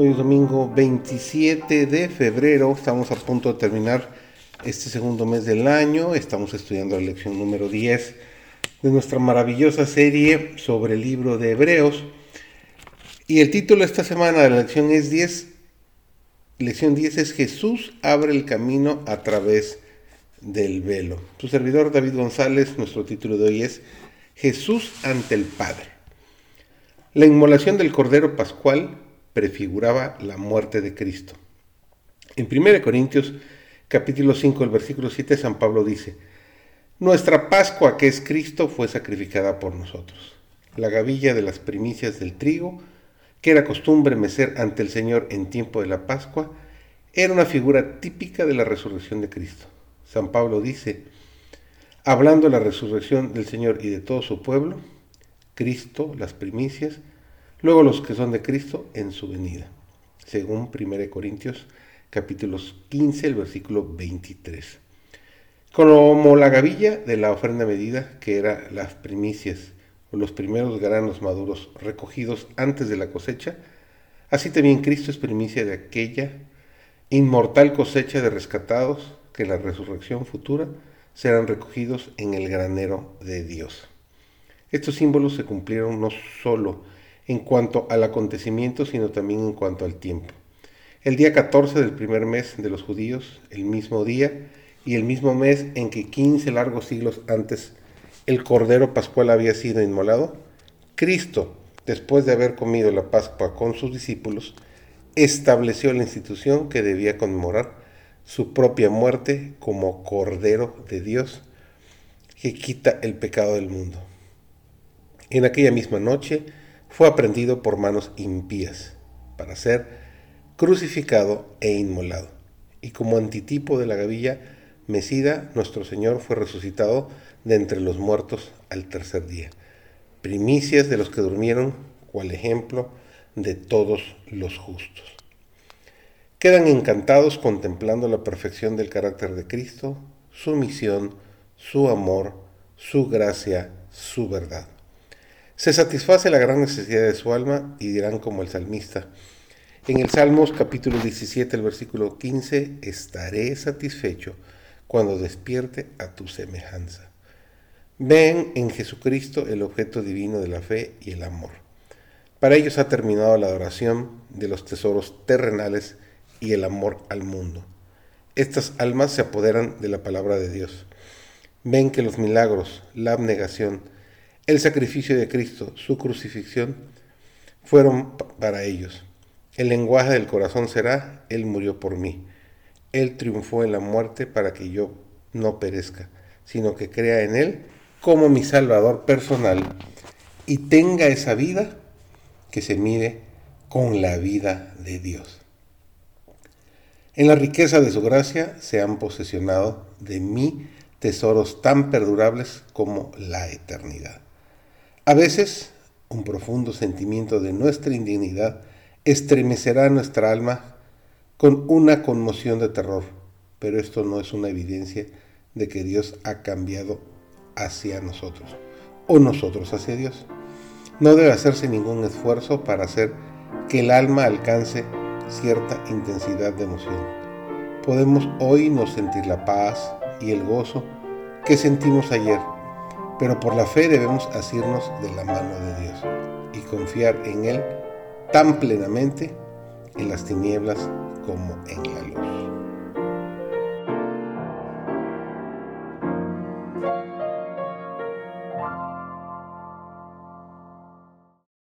Hoy es domingo 27 de febrero, estamos a punto de terminar este segundo mes del año, estamos estudiando la lección número 10 de nuestra maravillosa serie sobre el libro de Hebreos. Y el título de esta semana de la lección es 10, lección 10 es Jesús abre el camino a través del velo. Su servidor David González, nuestro título de hoy es Jesús ante el Padre. La inmolación del Cordero Pascual prefiguraba la muerte de Cristo. En 1 Corintios capítulo 5, el versículo 7, San Pablo dice, Nuestra Pascua, que es Cristo, fue sacrificada por nosotros. La gavilla de las primicias del trigo, que era costumbre mecer ante el Señor en tiempo de la Pascua, era una figura típica de la resurrección de Cristo. San Pablo dice, hablando de la resurrección del Señor y de todo su pueblo, Cristo, las primicias, luego los que son de Cristo en su venida, según 1 Corintios capítulos 15, el versículo 23. Como la gavilla de la ofrenda medida, que era las primicias o los primeros granos maduros recogidos antes de la cosecha, así también Cristo es primicia de aquella inmortal cosecha de rescatados que en la resurrección futura serán recogidos en el granero de Dios. Estos símbolos se cumplieron no solo en cuanto al acontecimiento, sino también en cuanto al tiempo. El día 14 del primer mes de los judíos, el mismo día y el mismo mes en que 15 largos siglos antes el Cordero Pascual había sido inmolado, Cristo, después de haber comido la Pascua con sus discípulos, estableció la institución que debía conmemorar su propia muerte como Cordero de Dios que quita el pecado del mundo. En aquella misma noche, fue aprendido por manos impías para ser crucificado e inmolado. Y como antitipo de la gavilla mecida, nuestro Señor fue resucitado de entre los muertos al tercer día. Primicias de los que durmieron, cual ejemplo de todos los justos. Quedan encantados contemplando la perfección del carácter de Cristo, su misión, su amor, su gracia, su verdad. Se satisface la gran necesidad de su alma y dirán como el salmista. En el Salmos capítulo 17, el versículo 15, estaré satisfecho cuando despierte a tu semejanza. Ven en Jesucristo el objeto divino de la fe y el amor. Para ellos ha terminado la adoración de los tesoros terrenales y el amor al mundo. Estas almas se apoderan de la palabra de Dios. Ven que los milagros, la abnegación, el sacrificio de Cristo, su crucifixión, fueron para ellos. El lenguaje del corazón será, Él murió por mí. Él triunfó en la muerte para que yo no perezca, sino que crea en Él como mi Salvador personal y tenga esa vida que se mide con la vida de Dios. En la riqueza de su gracia se han posesionado de mí tesoros tan perdurables como la eternidad. A veces, un profundo sentimiento de nuestra indignidad estremecerá nuestra alma con una conmoción de terror, pero esto no es una evidencia de que Dios ha cambiado hacia nosotros o nosotros hacia Dios. No debe hacerse ningún esfuerzo para hacer que el alma alcance cierta intensidad de emoción. Podemos hoy no sentir la paz y el gozo que sentimos ayer, pero por la fe debemos asirnos de la mano de Dios y confiar en Él tan plenamente en las tinieblas como en la luz.